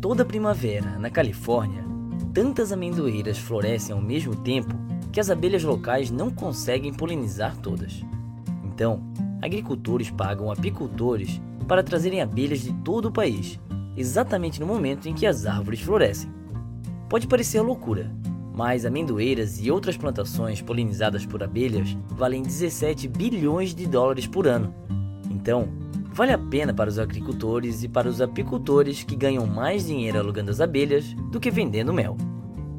Toda primavera, na Califórnia, tantas amendoeiras florescem ao mesmo tempo que as abelhas locais não conseguem polinizar todas. Então, agricultores pagam apicultores para trazerem abelhas de todo o país, exatamente no momento em que as árvores florescem. Pode parecer loucura, mas amendoeiras e outras plantações polinizadas por abelhas valem 17 bilhões de dólares por ano. Então, vale a pena para os agricultores e para os apicultores que ganham mais dinheiro alugando as abelhas do que vendendo mel.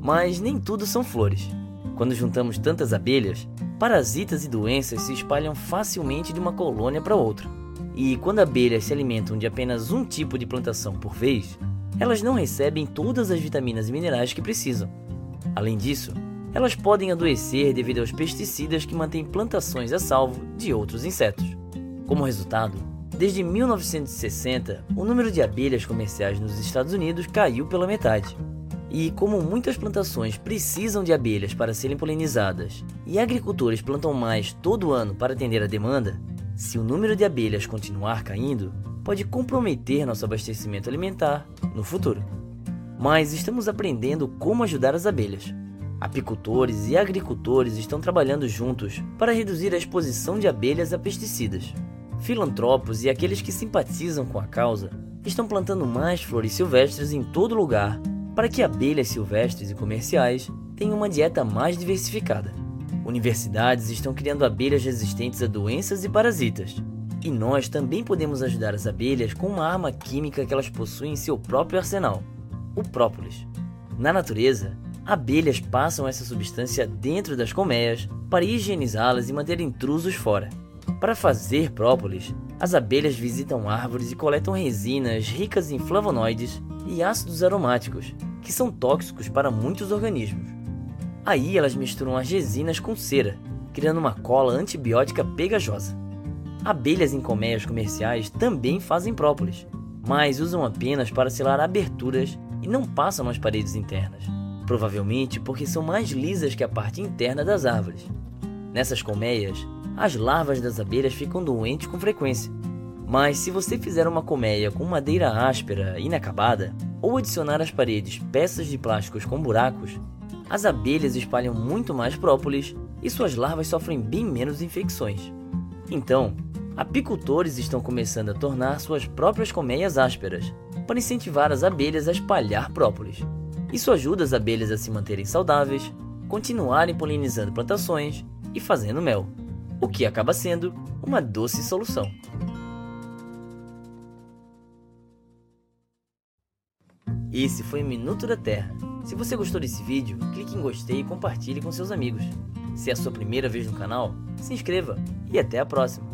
Mas nem tudo são flores. Quando juntamos tantas abelhas, parasitas e doenças se espalham facilmente de uma colônia para outra. E quando abelhas se alimentam de apenas um tipo de plantação por vez, elas não recebem todas as vitaminas e minerais que precisam. Além disso, elas podem adoecer devido aos pesticidas que mantêm plantações a salvo de outros insetos. Como resultado, desde 1960, o número de abelhas comerciais nos Estados Unidos caiu pela metade. E como muitas plantações precisam de abelhas para serem polinizadas e agricultores plantam mais todo ano para atender a demanda, se o número de abelhas continuar caindo, pode comprometer nosso abastecimento alimentar no futuro. Mas estamos aprendendo como ajudar as abelhas. Apicultores e agricultores estão trabalhando juntos para reduzir a exposição de abelhas a pesticidas. Filantropos e aqueles que simpatizam com a causa estão plantando mais flores silvestres em todo lugar para que abelhas silvestres e comerciais tenham uma dieta mais diversificada. Universidades estão criando abelhas resistentes a doenças e parasitas. E nós também podemos ajudar as abelhas com uma arma química que elas possuem em seu próprio arsenal: o própolis. Na natureza, abelhas passam essa substância dentro das colmeias para higienizá-las e manter intrusos fora. Para fazer própolis, as abelhas visitam árvores e coletam resinas ricas em flavonoides e ácidos aromáticos, que são tóxicos para muitos organismos. Aí elas misturam as resinas com cera, criando uma cola antibiótica pegajosa. Abelhas em colmeias comerciais também fazem própolis, mas usam apenas para selar aberturas e não passam nas paredes internas, provavelmente porque são mais lisas que a parte interna das árvores. Nessas colmeias, as larvas das abelhas ficam doentes com frequência, mas se você fizer uma colmeia com madeira áspera, inacabada, ou adicionar às paredes peças de plásticos com buracos, as abelhas espalham muito mais própolis e suas larvas sofrem bem menos infecções. Então, apicultores estão começando a tornar suas próprias colmeias ásperas para incentivar as abelhas a espalhar própolis. Isso ajuda as abelhas a se manterem saudáveis, continuarem polinizando plantações e fazendo mel, o que acaba sendo uma doce solução. Esse foi o Minuto da Terra. Se você gostou desse vídeo, clique em gostei e compartilhe com seus amigos. Se é a sua primeira vez no canal, se inscreva e até a próxima!